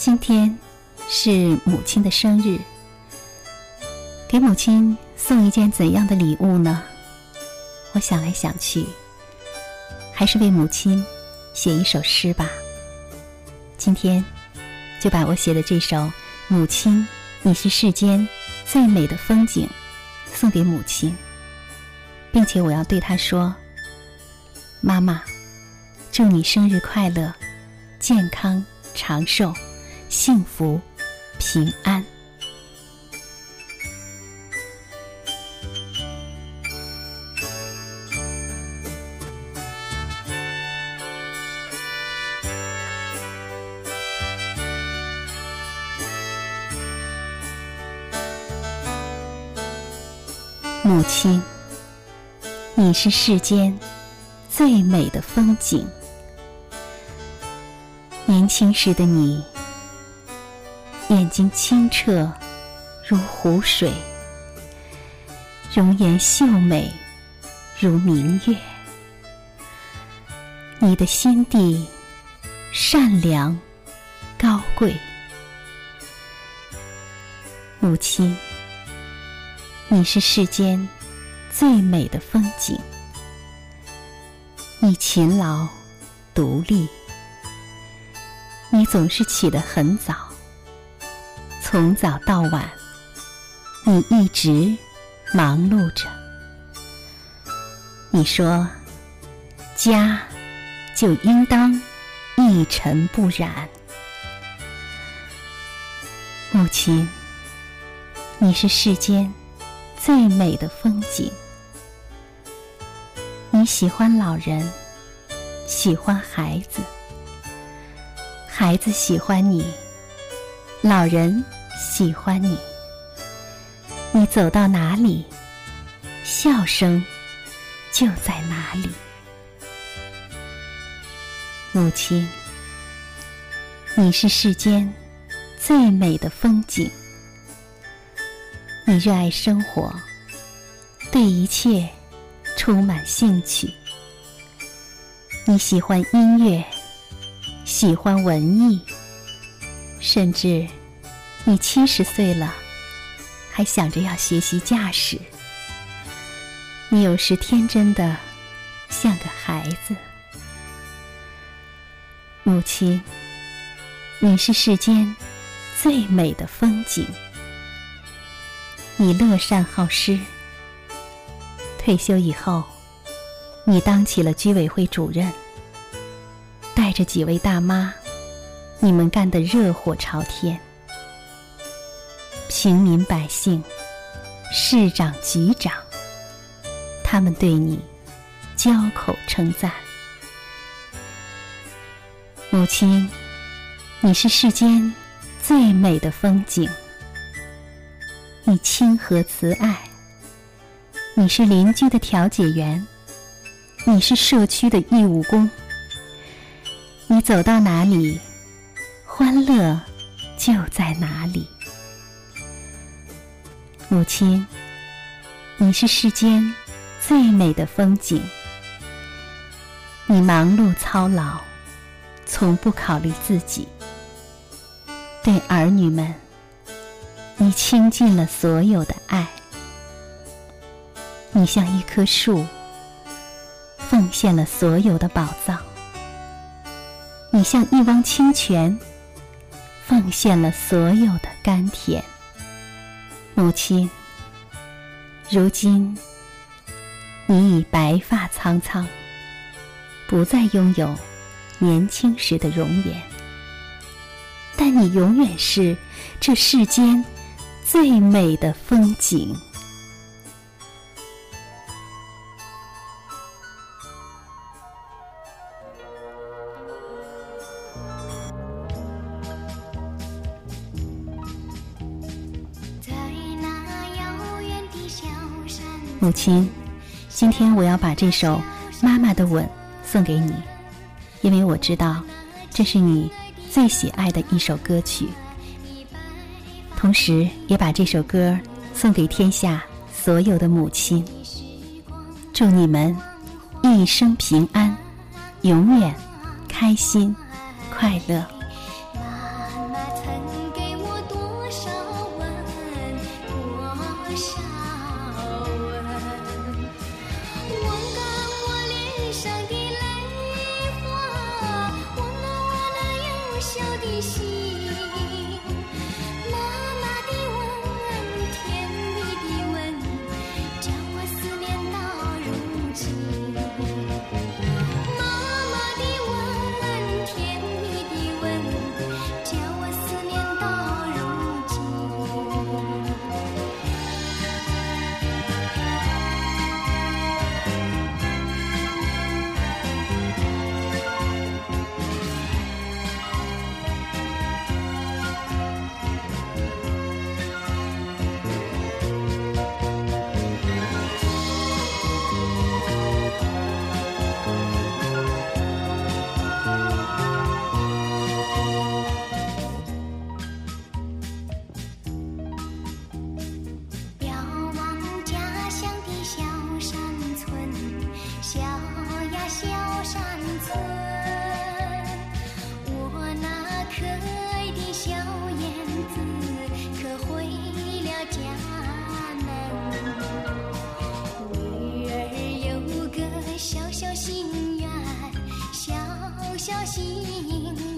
今天是母亲的生日，给母亲送一件怎样的礼物呢？我想来想去，还是为母亲写一首诗吧。今天就把我写的这首《母亲，你是世间最美的风景》送给母亲，并且我要对她说：“妈妈，祝你生日快乐，健康长寿。”幸福，平安。母亲，你是世间最美的风景。年轻时的你。眼睛清澈如湖水，容颜秀美如明月。你的心地善良高贵，母亲，你是世间最美的风景。你勤劳独立，你总是起得很早。从早到晚，你一直忙碌着。你说，家就应当一尘不染。母亲，你是世间最美的风景。你喜欢老人，喜欢孩子，孩子喜欢你，老人。喜欢你，你走到哪里，笑声就在哪里。母亲，你是世间最美的风景。你热爱生活，对一切充满兴趣。你喜欢音乐，喜欢文艺，甚至。你七十岁了，还想着要学习驾驶。你有时天真的像个孩子。母亲，你是世间最美的风景。你乐善好施。退休以后，你当起了居委会主任，带着几位大妈，你们干得热火朝天。平民百姓、市长、局长，他们对你交口称赞。母亲，你是世间最美的风景。你亲和慈爱，你是邻居的调解员，你是社区的义务工。你走到哪里，欢乐就在哪里。母亲，你是世间最美的风景。你忙碌操劳，从不考虑自己。对儿女们，你倾尽了所有的爱。你像一棵树，奉献了所有的宝藏。你像一汪清泉，奉献了所有的甘甜。母亲，如今你已白发苍苍，不再拥有年轻时的容颜，但你永远是这世间最美的风景。母亲，今天我要把这首《妈妈的吻》送给你，因为我知道这是你最喜爱的一首歌曲。同时，也把这首歌送给天下所有的母亲，祝你们一生平安，永远开心快乐。心心。